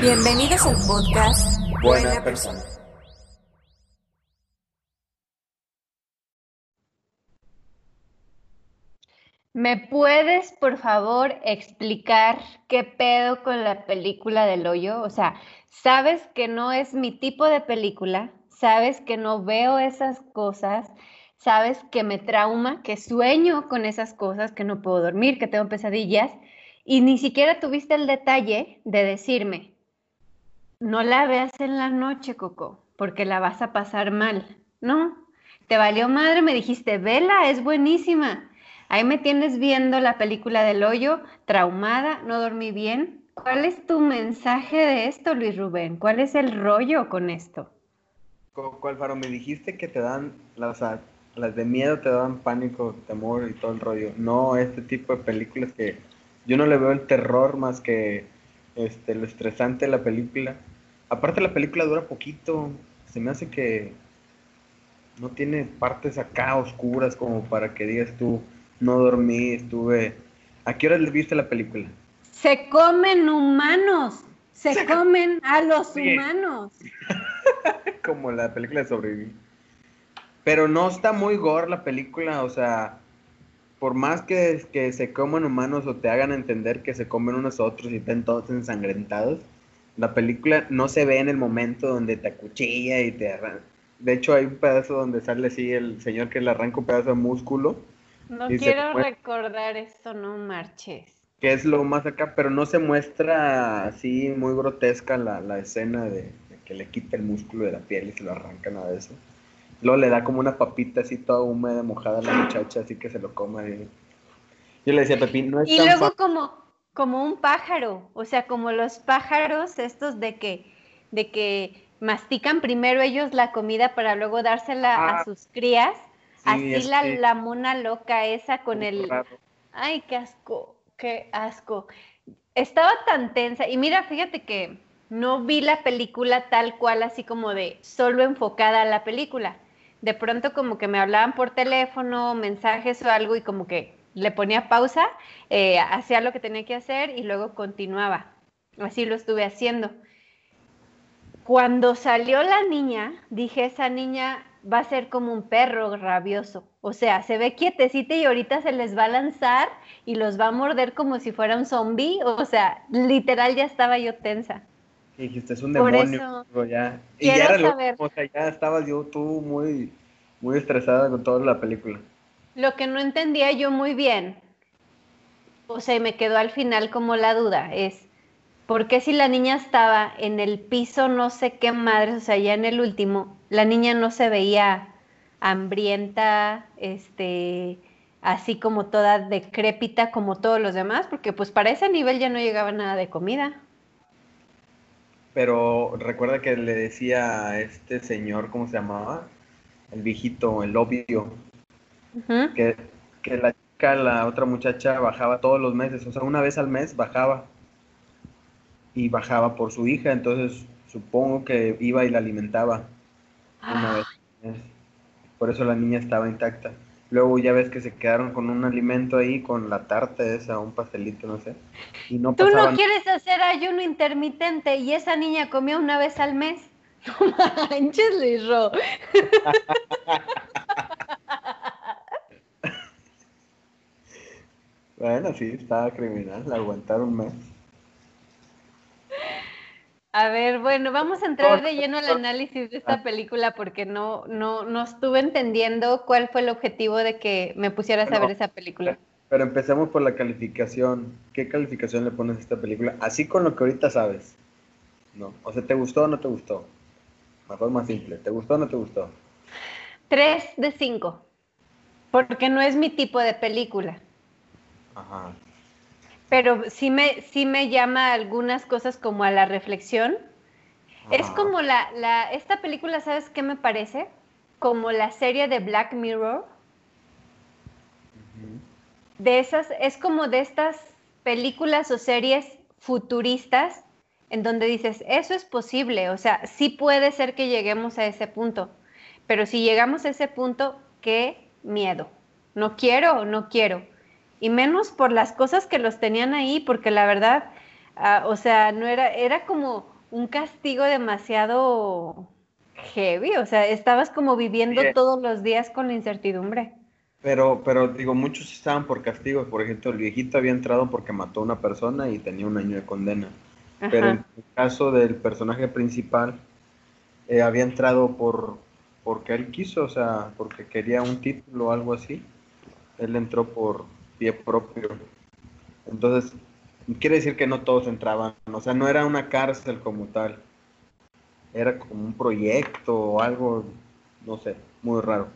Bienvenidos al podcast Buena Persona. ¿Me puedes, por favor, explicar qué pedo con la película del hoyo? O sea, sabes que no es mi tipo de película, sabes que no veo esas cosas, sabes que me trauma, que sueño con esas cosas, que no puedo dormir, que tengo pesadillas, y ni siquiera tuviste el detalle de decirme, no la veas en la noche, Coco, porque la vas a pasar mal. No, te valió madre, me dijiste, vela, es buenísima. Ahí me tienes viendo la película del hoyo, traumada, no dormí bien. ¿Cuál es tu mensaje de esto, Luis Rubén? ¿Cuál es el rollo con esto? Coco Alfaro, me dijiste que te dan, o las de miedo te dan pánico, temor y todo el rollo. No este tipo de películas que yo no le veo el terror más que este, lo estresante de la película. Aparte la película dura poquito, se me hace que no tiene partes acá oscuras como para que digas tú, no dormí, estuve... ¿A qué hora le viste la película? Se comen humanos, se comen a los humanos. como la película de Sobrevivir. Pero no está muy gore la película, o sea, por más que, que se coman humanos o te hagan entender que se comen unos a otros y estén todos ensangrentados, la película no se ve en el momento donde te acuchilla y te arranca. De hecho, hay un pedazo donde sale así el señor que le arranca un pedazo de músculo. No quiero recordar esto, no marches. que es lo más acá, pero no se muestra así muy grotesca la, la escena de, de que le quita el músculo de la piel y se lo arranca, nada de eso. Luego le da como una papita así toda húmeda, mojada a la muchacha, así que se lo coma. y- Yo le decía a Pepín, no es Y tan luego como, como un pájaro, o sea, como los pájaros estos de que, de que mastican primero ellos la comida para luego dársela Ah, a sus crías. sí, Así la, este- la mona loca esa con el... raro. Ay, qué asco, qué asco. Estaba tan tensa. Y mira, fíjate que no vi la película tal cual, así como de solo enfocada a la película. De pronto como que me hablaban por teléfono, mensajes o algo y como que le ponía pausa, eh, hacía lo que tenía que hacer y luego continuaba. Así lo estuve haciendo. Cuando salió la niña, dije, esa niña va a ser como un perro rabioso. O sea, se ve quietecita y ahorita se les va a lanzar y los va a morder como si fuera un zombie. O sea, literal ya estaba yo tensa. Y dijiste, es un Por demonio. eso ya. Y ya era lo o sea, ya estabas yo, tú muy, muy estresada con toda la película. Lo que no entendía yo muy bien, o sea, me quedó al final como la duda, es, ¿por qué si la niña estaba en el piso no sé qué madres, o sea, ya en el último, la niña no se veía hambrienta, este, así como toda decrépita como todos los demás? Porque pues para ese nivel ya no llegaba nada de comida. Pero recuerda que le decía a este señor, ¿cómo se llamaba? El viejito, el obvio, Que, que la chica, la otra muchacha, bajaba todos los meses, o sea, una vez al mes bajaba. Y bajaba por su hija, entonces supongo que iba y la alimentaba una vez al mes. Por eso la niña estaba intacta. Luego ya ves que se quedaron con un alimento ahí, con la tarta esa, un pastelito, no sé. Y no Tú pasaban no quieres hacer ayuno intermitente y esa niña comía una vez al mes. No manches, Luis Ro. Bueno, sí, estaba criminal, la aguantaron un mes. A ver, bueno, vamos a entrar de lleno al análisis de esta película porque no, no, no estuve entendiendo cuál fue el objetivo de que me pusieras a ver esa película. Pero empecemos por la calificación. ¿Qué calificación le pones a esta película? Así con lo que ahorita sabes. No. O sea, ¿te gustó o no te gustó? Mejor más simple. ¿Te gustó o no te gustó? Tres de cinco. Porque no es mi tipo de película. Ajá. Pero sí me, sí me llama algunas cosas como a la reflexión. Es como la, la, esta película, ¿sabes qué me parece? Como la serie de Black Mirror. De esas, es como de estas películas o series futuristas en donde dices, eso es posible, o sea, sí puede ser que lleguemos a ese punto, pero si llegamos a ese punto, qué miedo. No quiero, no quiero. Y menos por las cosas que los tenían ahí, porque la verdad, ah, o sea, no era, era como un castigo demasiado heavy, o sea, estabas como viviendo Sí. todos los días con la incertidumbre. Pero, pero digo, muchos estaban por castigos. Por ejemplo, el viejito había entrado porque mató a una persona y tenía un año de condena. Pero en el caso del personaje principal, eh, había entrado por porque él quiso, o sea, porque quería un título o algo así. Él entró por pie propio. Entonces, quiere decir que no todos entraban, o sea, no era una cárcel como tal. Era como un proyecto o algo, no sé, muy raro.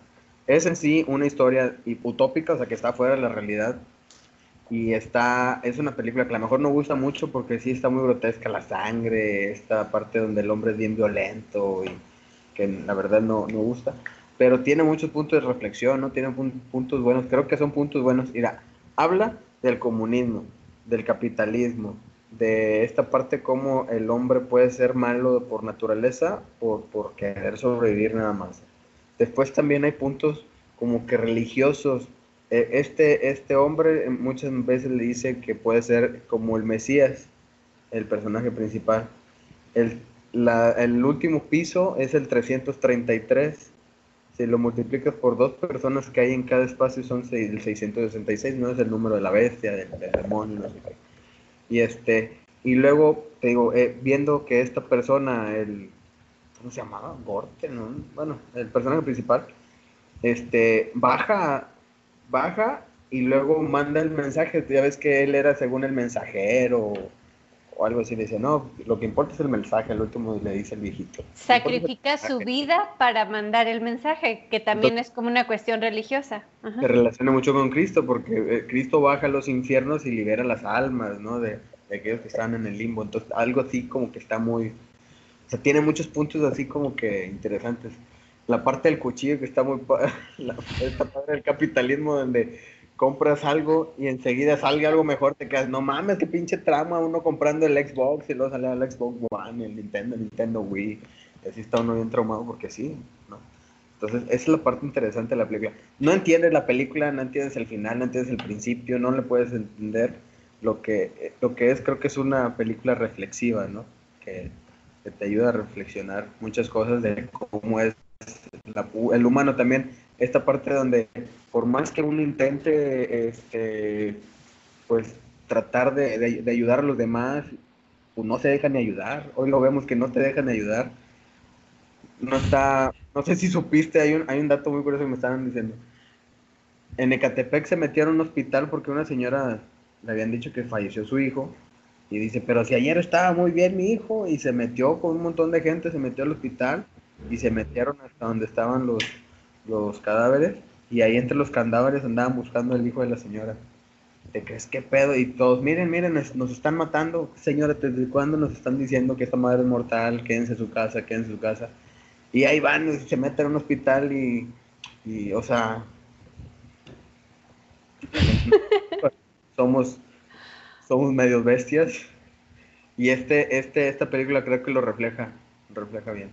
Es en sí una historia hi- utópica, o sea, que está fuera de la realidad. Y está, es una película que a lo mejor no gusta mucho porque sí está muy grotesca la sangre, esta parte donde el hombre es bien violento y que la verdad no, no gusta. Pero tiene muchos puntos de reflexión, ¿no? Tiene pun- puntos buenos, creo que son puntos buenos. Mira, habla del comunismo, del capitalismo, de esta parte como el hombre puede ser malo por naturaleza por, por querer sobrevivir nada más. Después también hay puntos como que religiosos. Eh, Este, este hombre muchas veces le dice que puede ser como el Mesías, el personaje principal. El, la- el último piso es el 333. Si lo multiplicas por dos personas que hay en cada espacio son seis- el 666, no es el número de la bestia, del, demonio, no sé qué. Y este, y luego te digo, eh, viendo que esta persona, el, ¿cómo se llamaba? Gorte, ¿no? Bueno, el personaje principal, este, baja, baja y luego manda el mensaje. Ya ves que él era según el mensajero o algo así. Le dice, no, lo que importa es el mensaje. El último le dice el viejito. "Lo que importa es el Sacrifica su mensaje". vida para mandar el mensaje, que también es como una cuestión religiosa. Ajá. Se relaciona mucho con Cristo porque eh, Cristo baja a los infiernos y libera las almas, ¿no? De, de aquellos que están en el limbo. Entonces, algo así como que está muy... O sea, tiene muchos puntos así como que interesantes. La parte del cuchillo que está muy... pa- La, esta parte del capitalismo donde compras algo y enseguida salga algo mejor, te quedas, no mames, qué pinche trama, uno comprando el Xbox y luego sale el Xbox One, el Nintendo, el Nintendo Wii. Y así está uno bien traumado porque sí, ¿no? Entonces, esa es la parte interesante de la película. No entiendes la película, no entiendes el final, no entiendes el principio, no le puedes entender lo que, lo que es, creo que es una película reflexiva, ¿no? Que, que te ayuda a reflexionar muchas cosas de cómo es la- el humano también. Esta parte donde, por más que uno intente, este, pues, tratar de, de- ayudar a los demás, pues no se dejan ni ayudar. Hoy lo vemos que no te dejan ayudar no está, no sé si supiste, hay un, hay un dato muy curioso que me estaban diciendo. En Ecatepec se metieron a un hospital porque una señora le habían dicho que falleció su hijo y dice, pero si ayer estaba muy bien mi hijo y se metió con un montón de gente, se metió al hospital y se metieron hasta donde estaban los, los cadáveres y ahí entre los cadáveres andaban buscando el hijo de la señora. ¿Te crees qué pedo? Y todos, miren, miren, nos, nos están matando. Señora, ¿desde cuándo nos están diciendo que esta madre es mortal? Quédense en su casa, quédense en su casa. Y ahí van, y se meten a un hospital y, y o sea, somos, somos medios bestias. Y este, este, esta película creo que lo refleja, refleja bien.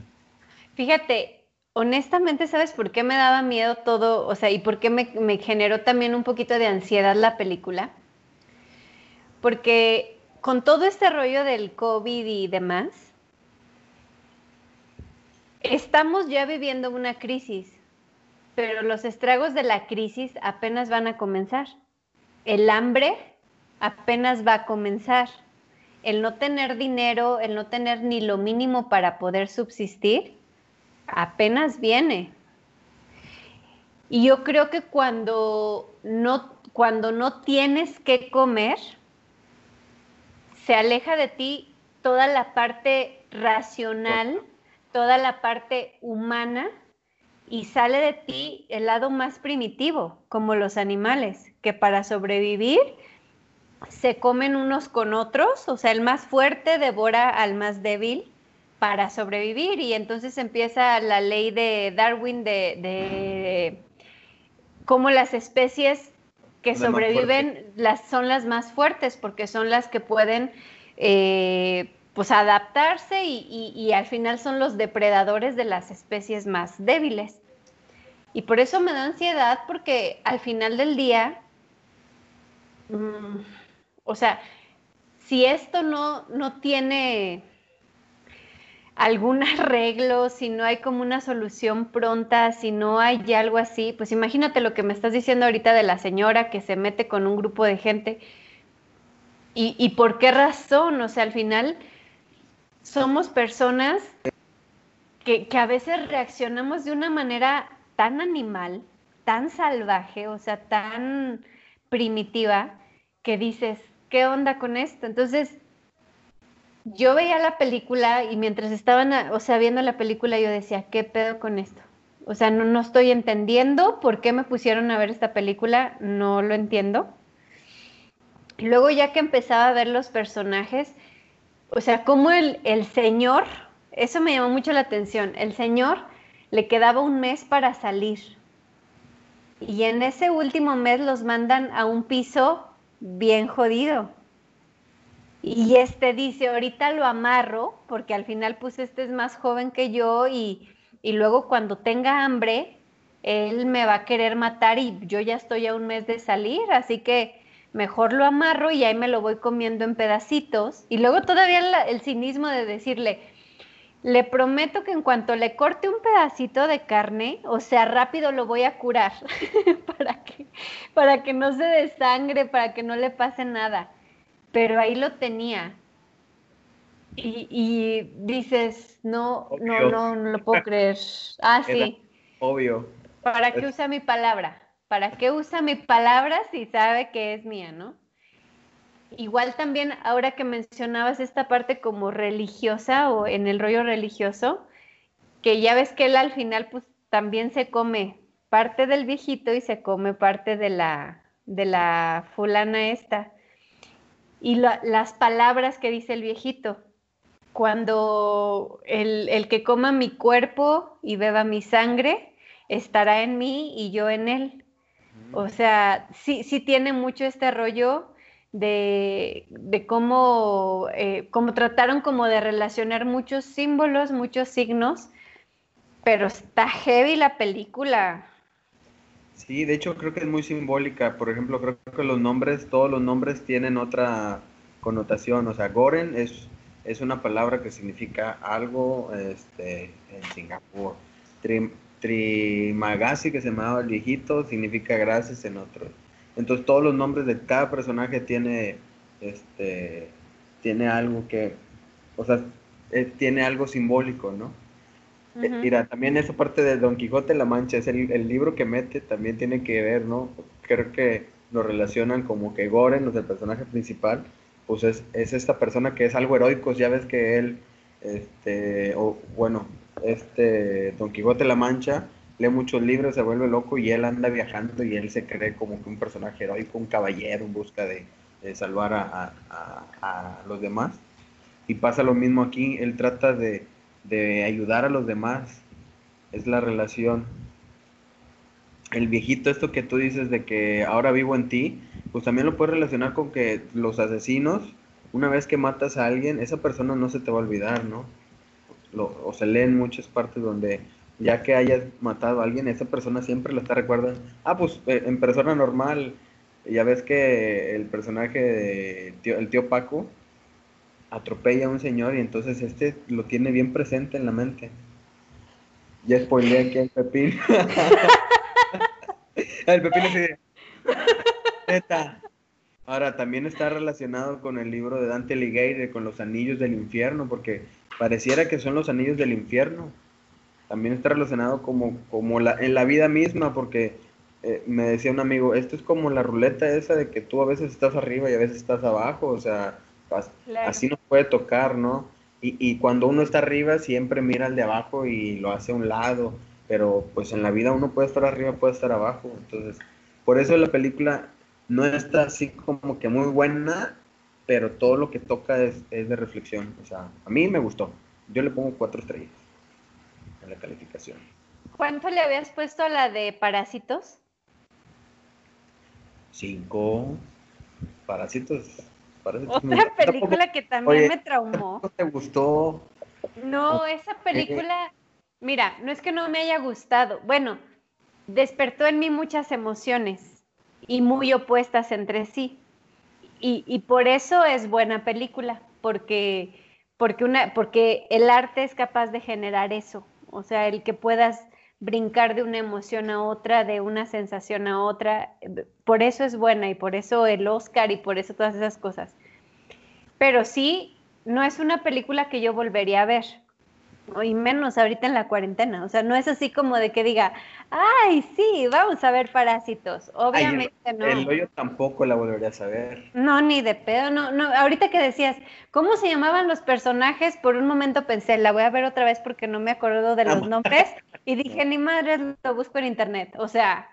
Fíjate, honestamente, ¿sabes por qué me daba miedo todo? O sea, y por qué me, me generó también un poquito de ansiedad la película. Porque con todo este rollo del COVID y demás, estamos ya viviendo una crisis, pero los estragos de la crisis apenas van a comenzar. El hambre apenas va a comenzar. El no tener dinero, el no tener ni lo mínimo para poder subsistir, apenas viene. Y yo creo que cuando no, cuando no tienes que comer, se aleja de ti toda la parte racional, toda la parte humana y sale de ti el lado más primitivo, como los animales, que para sobrevivir se comen unos con otros, o sea, el más fuerte devora al más débil para sobrevivir y entonces empieza la ley de Darwin de, de cómo las especies que sobreviven las, son las más fuertes porque son las que pueden eh, pues adaptarse y, al final son los depredadores de las especies más débiles. Y por eso me da ansiedad porque al final del día, mm, o sea, si esto no, no tiene algún arreglo, si no hay como una solución pronta, si no hay algo así, pues imagínate lo que me estás diciendo ahorita de la señora que se mete con un grupo de gente. ¿Y, y por qué razón? O sea, al final somos personas que, que, a veces reaccionamos de una manera tan animal, tan salvaje, o sea, tan primitiva, que dices, ¿qué onda con esto? Entonces, yo veía la película y mientras estaban, o sea, viendo la película yo decía, ¿qué pedo con esto? O sea, no, no estoy entendiendo por qué me pusieron a ver esta película, no lo entiendo. Luego ya que empezaba a ver los personajes, o sea, como el, el señor, eso me llamó mucho la atención, el señor le quedaba un mes para salir. Y en ese último mes los mandan a un piso bien jodido. Y este dice, ahorita lo amarro, porque al final pues este es más joven que yo y, y luego cuando tenga hambre, él me va a querer matar y yo ya estoy a un mes de salir, así que mejor lo amarro y ahí me lo voy comiendo en pedacitos. Y luego todavía el, cinismo de decirle, le prometo que en cuanto le corte un pedacito de carne, o sea, rápido lo voy a curar para, que, para que no se desangre, para que no le pase nada pero ahí lo tenía. Y, dices, no, no, no, no lo puedo creer. Ah, sí. Obvio. ¿Para qué usa mi palabra? ¿Para qué usa mi palabra si sabe que es mía, no? Igual también, ahora que mencionabas esta parte como religiosa o en el rollo religioso, que ya ves que él al final pues también se come parte del viejito y se come parte de la, de la fulana esta y las palabras que dice el viejito. Cuando el, que coma mi cuerpo y beba mi sangre, estará en mí y yo en él. O sea, sí, sí tiene mucho este rollo de, cómo, eh, cómo trataron como de relacionar muchos símbolos, muchos signos, pero está heavy la película. Sí, de hecho creo que es muy simbólica. Por ejemplo, creo que los nombres, todos los nombres tienen otra connotación. O sea, Goren es, es una palabra que significa algo este, en Singapur. Trimagasi, que se llamaba el viejito, significa gracias en otro. Entonces todos los nombres de cada personaje tiene, este, tiene algo que, o sea, eh, tiene algo simbólico, ¿no? Mira, también esa parte de Don Quijote la Mancha, es el, libro que mete, también tiene que ver, ¿no? Creo que lo relacionan como que Goren, los del personaje principal, pues es, esta persona que es algo heroico, ya ves que él, este, o bueno, este Don Quijote la Mancha, lee muchos libros, se vuelve loco y él anda viajando y él se cree como que un personaje heroico, un caballero en busca de, salvar a, a, los demás. Y pasa lo mismo aquí, él trata de de ayudar a los demás. Es la relación. El viejito, esto que tú dices de que ahora vivo en ti, pues también lo puedes relacionar con que los asesinos, una vez que matas a alguien, esa persona no se te va a olvidar, ¿no? o se leen muchas partes donde ya que hayas matado a alguien, esa persona siempre lo está recuerda. Ah, pues eh, en persona normal, ya ves que el personaje de el tío Paco, atropella a un señor y entonces este lo tiene bien presente en la mente. Ya spoileé aquí al Pepín. el Pepín dice, Ahora, también está relacionado con el libro de Dante Alighieri, con los anillos del infierno, porque pareciera que son los anillos del infierno. También está relacionado como, como la, en la vida misma, porque eh, me decía un amigo, esto es como la ruleta esa de que tú a veces estás arriba y a veces estás abajo, o sea, Así nos puede tocar, ¿no? Y, y, cuando uno está arriba siempre mira al de abajo y lo hace a un lado, pero pues en la vida uno puede estar arriba, puede estar abajo. Entonces, por eso la película no está así como que muy buena, pero todo lo que toca es, es de reflexión. O sea, a mí me gustó. Yo le pongo cuatro estrellas en la calificación. ¿Cuánto le habías puesto a la de Parásitos? Cinco. Parásitos. Otra película que también Oye, me traumó. ¿no te gustó? No, esa película, mira, no es que no me haya gustado. Bueno, despertó en mí muchas emociones y muy opuestas entre sí. Y, y por eso es buena película, porque, porque, una, porque el arte es capaz de generar eso. O sea, el que puedas brincar de una emoción a otra, de una sensación a otra, por eso es buena y por eso el Oscar y por eso todas esas cosas. Pero sí, no es una película que yo volvería a ver, y menos ahorita en la cuarentena. O sea, no es así como de que diga, ay, sí, vamos a ver parásitos. Obviamente Ay, el, no. El hoyo tampoco la volverías a ver. No, ni de pedo, no, no. Ahorita que decías, ¿cómo se llamaban los personajes? Por un momento pensé, la voy a ver otra vez porque no me acuerdo de los nombres. Y dije, ni madre, lo busco en internet. O sea,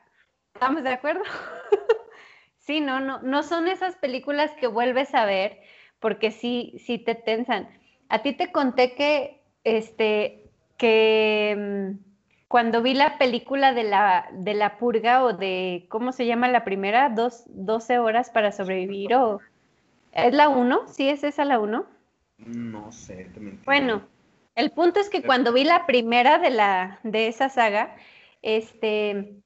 ¿estamos de acuerdo? sí, no, no, no son esas películas que vuelves a ver porque sí, sí te tensan. A ti te conté que, este, que mm, cuando vi la película de la, de la purga o de, ¿cómo se llama la primera? Dos, 12 horas para sobrevivir o... ¿Es la 1? ¿Sí es esa la 1? No sé, te mentí. Bueno, el punto es que cuando vi la primera de, la, de esa saga, este,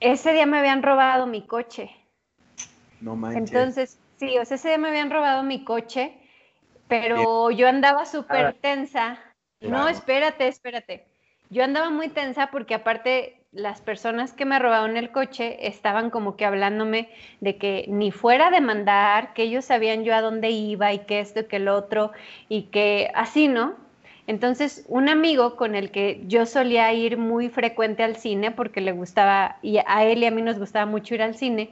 ese día me habían robado mi coche. No manches. Entonces, sí, o sea, ese día me habían robado mi coche, pero yo andaba súper Ah, tensa. No, espérate, espérate. Yo andaba muy tensa porque aparte las personas que me robaron el coche estaban como que hablándome de que ni fuera a demandar, que ellos sabían yo a dónde iba y que esto y que el otro y que así, ¿no? Entonces, un amigo con el que yo solía ir muy frecuente al cine porque le gustaba, y a él y a mí nos gustaba mucho ir al cine,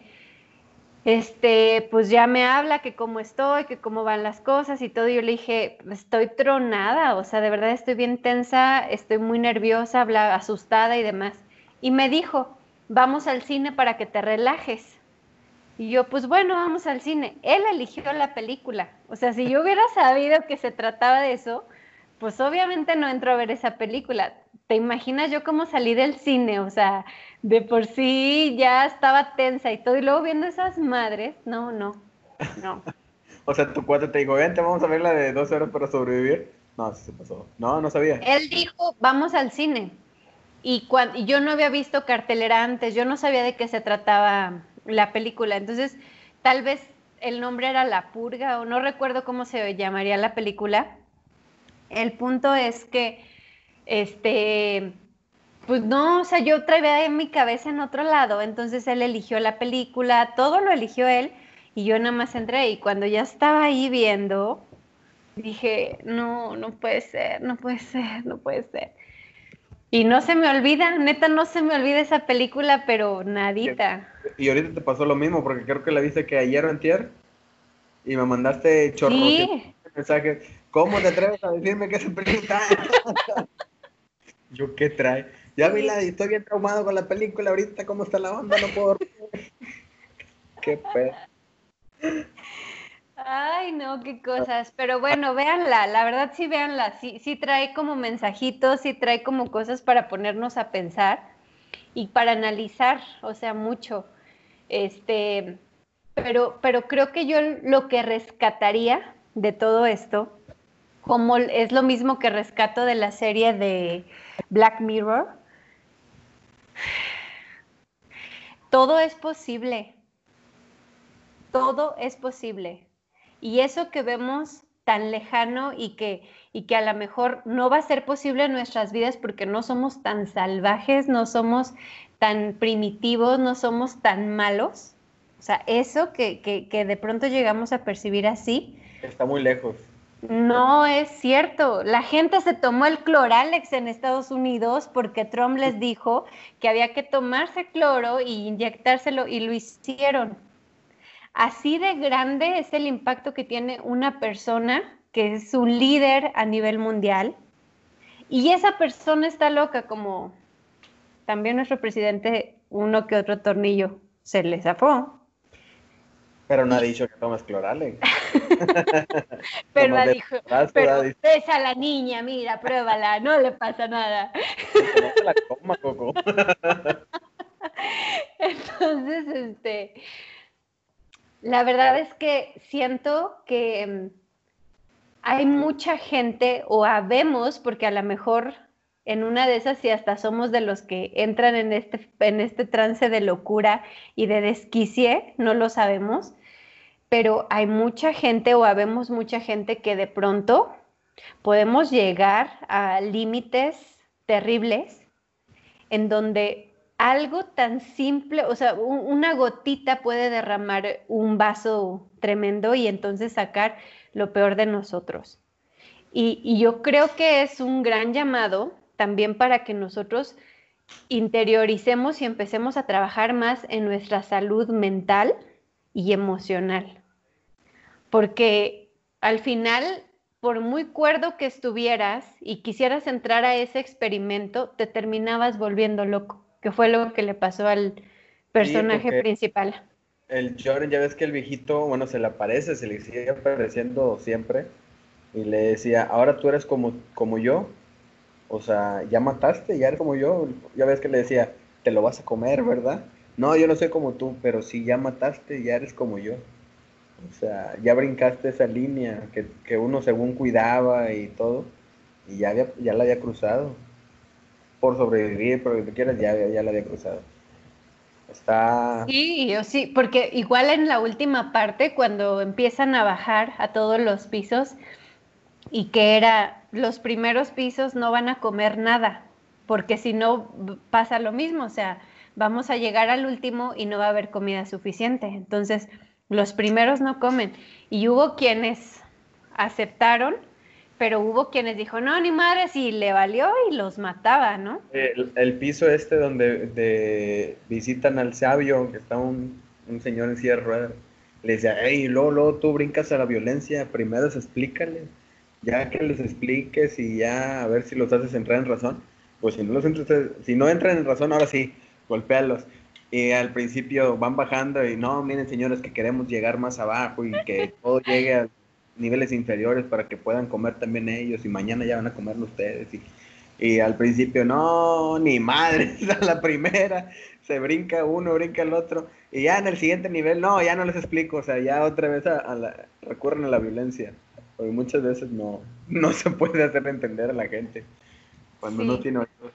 este, pues ya me habla que cómo estoy, que cómo van las cosas y todo. Y yo le dije, estoy tronada, o sea, de verdad estoy bien tensa, estoy muy nerviosa, habla, asustada y demás. Y me dijo, vamos al cine para que te relajes. Y yo, pues bueno, vamos al cine. Él eligió la película. O sea, si yo hubiera sabido que se trataba de eso, pues obviamente no entro a ver esa película. ¿Te imaginas yo cómo salí del cine? O sea, de por sí ya estaba tensa y todo, y luego viendo esas madres, no, no, no. O sea, tu cuate te dijo, vente, vamos a ver la de 12 horas para sobrevivir. No, se pasó. No, no sabía. Él dijo, vamos al cine. Y, cuan- y yo no había visto cartelera antes, yo no sabía de qué se trataba la película. Entonces, tal vez el nombre era La Purga o no recuerdo cómo se llamaría la película. El punto es que, este, pues no, o sea, yo traía mi cabeza en otro lado, entonces él eligió la película, todo lo eligió él y yo nada más entré y cuando ya estaba ahí viendo, dije, no, no puede ser, no puede ser, no puede ser. Y no se me olvida, neta, no se me olvida esa película, pero nadita. Y ahorita te pasó lo mismo, porque creo que la viste que ayer o antier. Y me mandaste chorros Sí, mensajes. ¿Cómo te atreves a decirme que esa película? Yo, ¿qué trae? Ya vi la, estoy bien traumado con la película ahorita, ¿cómo está la onda? No puedo. Qué pedo. Ay, no, qué cosas. Pero bueno, véanla, la verdad sí véanla. Sí, sí trae como mensajitos, sí trae como cosas para ponernos a pensar y para analizar, o sea, mucho. Este, pero, pero creo que yo lo que rescataría de todo esto, como es lo mismo que rescato de la serie de Black Mirror, todo es posible. Todo es posible. Y eso que vemos tan lejano y que, y que a lo mejor no va a ser posible en nuestras vidas porque no somos tan salvajes, no somos tan primitivos, no somos tan malos. O sea, eso que, que, que de pronto llegamos a percibir así, Está muy lejos. No es cierto. La gente se tomó el cloralex en Estados Unidos porque Trump les dijo que había que tomarse cloro y inyectárselo y lo hicieron. Así de grande es el impacto que tiene una persona que es un líder a nivel mundial y esa persona está loca como también nuestro presidente uno que otro tornillo se le zafó. Pero no ha dicho que tomas clorale. pero ha dicho, pero besa a la niña, mira, pruébala, no le pasa nada. "No te la coma, Coco". Entonces, este, la verdad es que siento que mm, hay mucha gente, o habemos, porque a lo mejor en una de esas, si hasta somos de los que entran en este, en este trance de locura y de desquicie, no lo sabemos, pero hay mucha gente o habemos mucha gente que de pronto podemos llegar a límites terribles en donde algo tan simple, o sea, un- una gotita puede derramar un vaso tremendo y entonces sacar lo peor de nosotros. Y, y yo creo que es un gran llamado también para que nosotros interioricemos y empecemos a trabajar más en nuestra salud mental y emocional. Porque al final, por muy cuerdo que estuvieras y quisieras entrar a ese experimento, te terminabas volviendo loco, que fue lo que le pasó al personaje principal. El Jordan, ya ves que el viejito, bueno, se le aparece, se le sigue apareciendo siempre. Y le decía, ahora tú eres como, como yo. O sea, ya mataste, ya eres como yo. Ya ves que le decía, te lo vas a comer, ¿verdad? No, yo no soy como tú, pero si ya mataste, ya eres como yo. O sea, ya brincaste esa línea que, que uno según cuidaba y todo. Y ya, había- ya la había cruzado. Por sobrevivir, por lo que quieras, ya, ya la había cruzado. Está... Sí, yo sí, porque igual en la última parte, cuando empiezan a bajar a todos los pisos, y que era, los primeros pisos no van a comer nada, porque si no pasa lo mismo, o sea, vamos a llegar al último y no va a haber comida suficiente. Entonces, los primeros no comen. Y hubo quienes aceptaron, pero hubo quienes dijo, no, ni madre, si le valió y los mataba, ¿no? El, el piso este donde de, visitan al sabio, que está un, un señor en silla de ruedas, le decía, hey, luego, luego tú brincas a la violencia, primero explícale, ya que les expliques y ya a ver si los haces entrar en razón, pues si no, los entras- si no entran en razón, ahora sí, golpéalos. Y al principio van bajando y no, miren señores, que queremos llegar más abajo y que todo llegue a niveles inferiores para que puedan comer también ellos y mañana ya van a comer ustedes. Y, y al principio, no, ni madre, a la primera, se brinca uno, brinca el otro, y ya en el siguiente nivel, no, ya no les explico, o sea, ya otra vez a, a la- recurren a la violencia, porque muchas veces no, no se puede hacer entender a la gente cuando Sí. no tiene oídos.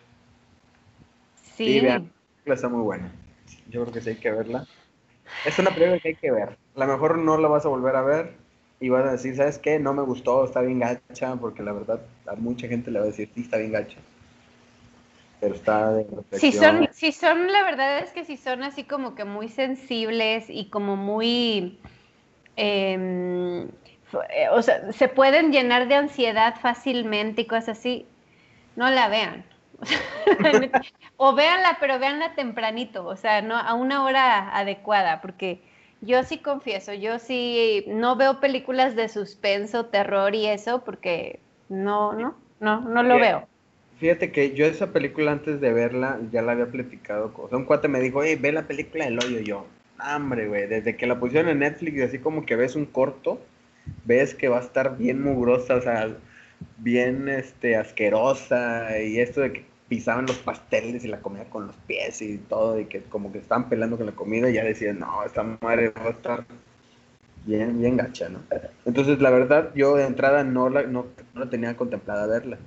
Sí. Sí, vean, la está muy buena. Yo creo que sí hay que verla. Es una película que hay que ver. A lo mejor no la vas a volver a ver y vas a decir, ¿sabes qué? No me gustó, está bien gacha, porque la verdad a mucha gente le va a decir, sí, está bien gacha. Pero está de Si son, si son, la verdad es que si son así como que muy sensibles y como muy, em, eh, o sea, se pueden llenar de ansiedad fácilmente y cosas así, no la vean. O véanla, pero véanla tempranito, o sea, no a una hora adecuada, porque yo sí confieso, yo sí no veo películas de suspenso, terror y eso, porque no, no, no, no lo Bien. veo. Fíjate que yo esa película antes de verla ya la había platicado. O sea, un cuate me dijo, oye, ve la película del hoyo. Yo, hambre, güey. Desde que la pusieron en Netflix, y así como que ves un corto, ves que va a estar bien mugrosa, o sea, bien este, asquerosa. Y esto de que pisaban los pasteles y la comida con los pies y todo, y que como que estaban pelando con la comida, y ya decían, no, esta madre va a estar bien, bien gacha, ¿no? Entonces, la verdad, yo de entrada no la, no, no la tenía contemplada verla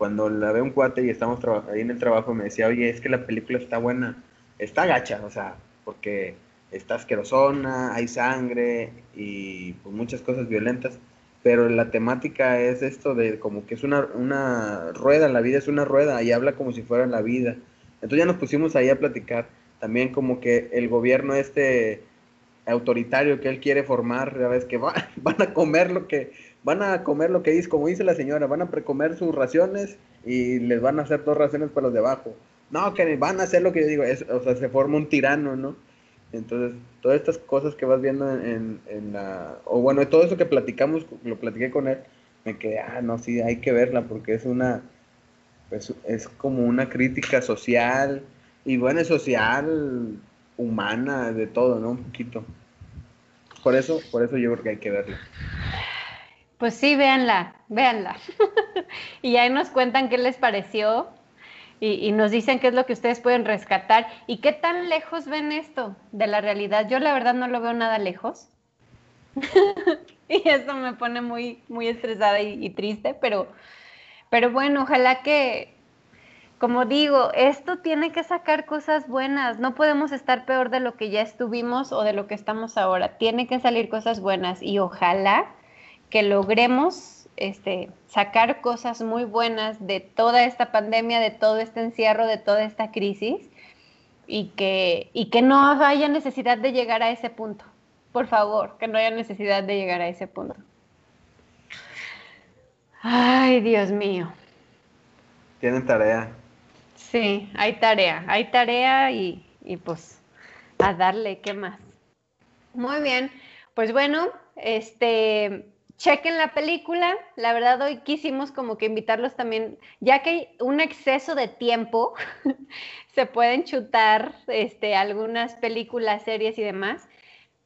cuando la ve un cuate y estamos ahí en el trabajo, me decía, oye, es que la película está buena, está gacha, o sea, porque está asquerosona, hay sangre y pues, muchas cosas violentas, pero la temática es esto de como que es una, una rueda, la vida es una rueda y habla como si fuera la vida. Entonces ya nos pusimos ahí a platicar, también como que el gobierno este autoritario que él quiere formar, ya ves que va- van a comer lo que van a comer lo que dice, como dice la señora, van a precomer sus raciones y les van a hacer dos raciones para los de abajo. No, que van a hacer lo que yo digo, es, o sea, se forma un tirano, ¿no? Entonces, todas estas cosas que vas viendo en, en- la, o bueno, todo eso que platicamos, lo platiqué con él, me quedé, ah, no, sí, hay que verla porque es una, pues, es como una crítica social, y bueno, es social, humana, de todo, ¿no? Un poquito. por eso, por eso yo creo que hay que verla. Pues sí, véanla, véanla. y ahí nos cuentan qué les pareció y, nos dicen qué es lo que ustedes pueden rescatar y qué tan lejos ven esto de la realidad. Yo la verdad no lo veo nada lejos. y eso me pone muy, muy estresada y, y, triste, pero, pero bueno, ojalá que, como digo, esto tiene que sacar cosas buenas. No podemos estar peor de lo que ya estuvimos o de lo que estamos ahora. Tiene que salir cosas buenas y ojalá que logremos este, sacar cosas muy buenas de toda esta pandemia, de todo este encierro, de toda esta crisis y que, y que no haya necesidad de llegar a ese punto. Por favor, que no haya necesidad de llegar a ese punto. Ay, Dios mío. Tienen tarea. Sí, hay tarea, hay tarea y, pues a darle, ¿qué más? Muy bien, pues bueno, este, chequen la película. La verdad, hoy quisimos como que invitarlos también, ya que hay un exceso de tiempo, se pueden chutar este, algunas películas, series y demás,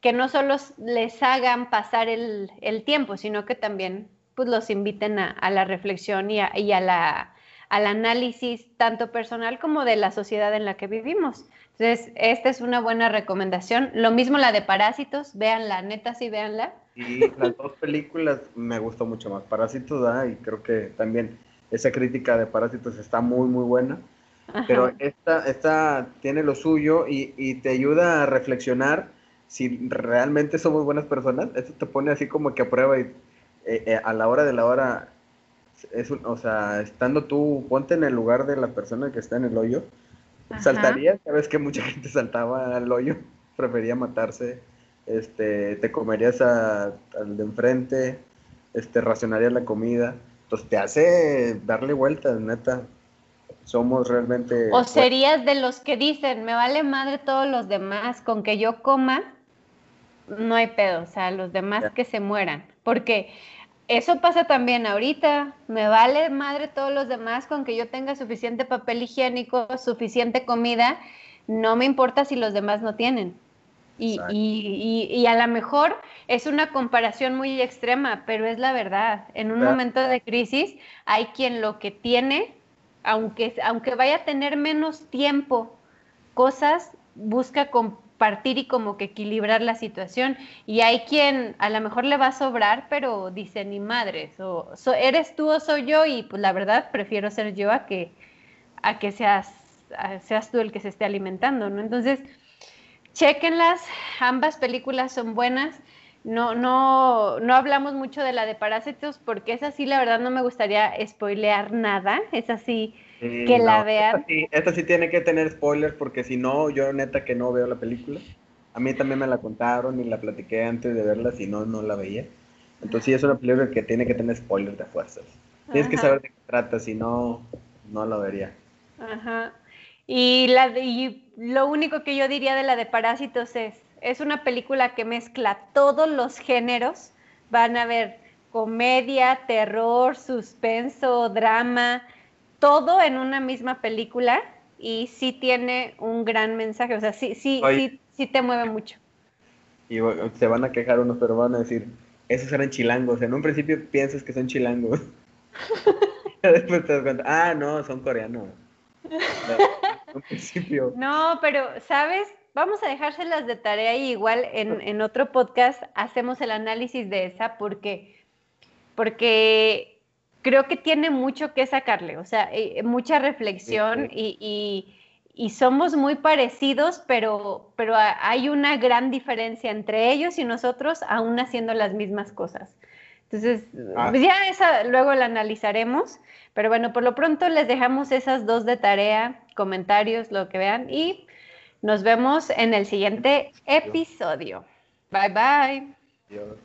que no solo les hagan pasar el, tiempo, sino que también pues, los inviten a, la reflexión y a la al análisis tanto personal como de la sociedad en la que vivimos. Entonces, esta es una buena recomendación. Lo mismo la de Parásitos, véanla, neta sí, véanla. Y las dos películas me gustó mucho más. Parásitos, da, y creo que también esa crítica de Parásitos está muy, muy buena. Pero esta, esta tiene lo suyo y, te ayuda a reflexionar si realmente somos buenas personas. Esto te pone así como que a prueba y eh, eh, a la hora de la hora es o sea, estando tú, ponte en el lugar de la persona que está en el hoyo, saltarías, sabes que mucha gente saltaba al hoyo, prefería matarse, este, te comerías al de enfrente, este, racionarías la comida, entonces te hace darle vueltas, neta. Somos realmente... O serías de los que dicen, me vale madre todos los demás, con que yo coma, no hay pedo, o sea, los demás que se mueran, porque eso pasa también ahorita. Me vale madre todos los demás con que yo tenga suficiente papel higiénico, suficiente comida. No me importa si los demás no tienen. Y, y, a lo mejor es una comparación muy extrema, pero es la verdad. En un momento de crisis hay quien lo que tiene, aunque, aunque vaya a tener menos tiempo, cosas, busca con partir y como que equilibrar la situación. Y hay quien a lo mejor le va a sobrar, pero dice, ni madres, o eres tú o soy yo, y pues la verdad prefiero ser yo a que, a que seas, seas tú el que se esté alimentando, ¿no? Entonces, chequenlas, ambas películas son buenas. No, no, no hablamos mucho de la de Parásitos porque es así, la verdad no me gustaría spoilear nada, es así que la vean. Esta sí, tiene que tener spoilers porque si no, yo neta que no veo la película. A mí también me la contaron y la platiqué antes de verla, si no, no la veía. Entonces sí es una película que tiene que tener spoilers de fuerzas. Tienes que saber de qué trata, si no, no la vería. Ajá. Y, la y lo único que yo diría de la de Parásitos es, es una película que mezcla todos los géneros. Van a ver comedia, terror, suspenso, drama, todo en una misma película y sí tiene un gran mensaje, o sea, sí, sí, sí, sí te mueve mucho. Y se van a quejar unos, pero van a decir, esos eran chilangos. En un principio piensas que son chilangos. Después te das cuenta, ah, no, son coreanos. En un principio. No, pero, ¿sabes? Vamos a dejárselas de tarea y igual en, en otro podcast hacemos el análisis de esa porque, porque creo que tiene mucho que sacarle, o sea, eh, mucha reflexión y, somos muy parecidos, pero, pero hay una gran diferencia entre ellos y nosotros aún haciendo las mismas cosas. Entonces, ah. pues ya esa luego la analizaremos, pero bueno, por lo pronto les dejamos esas dos de tarea, comentarios, lo que vean y nos vemos en el siguiente episodio. Bye bye.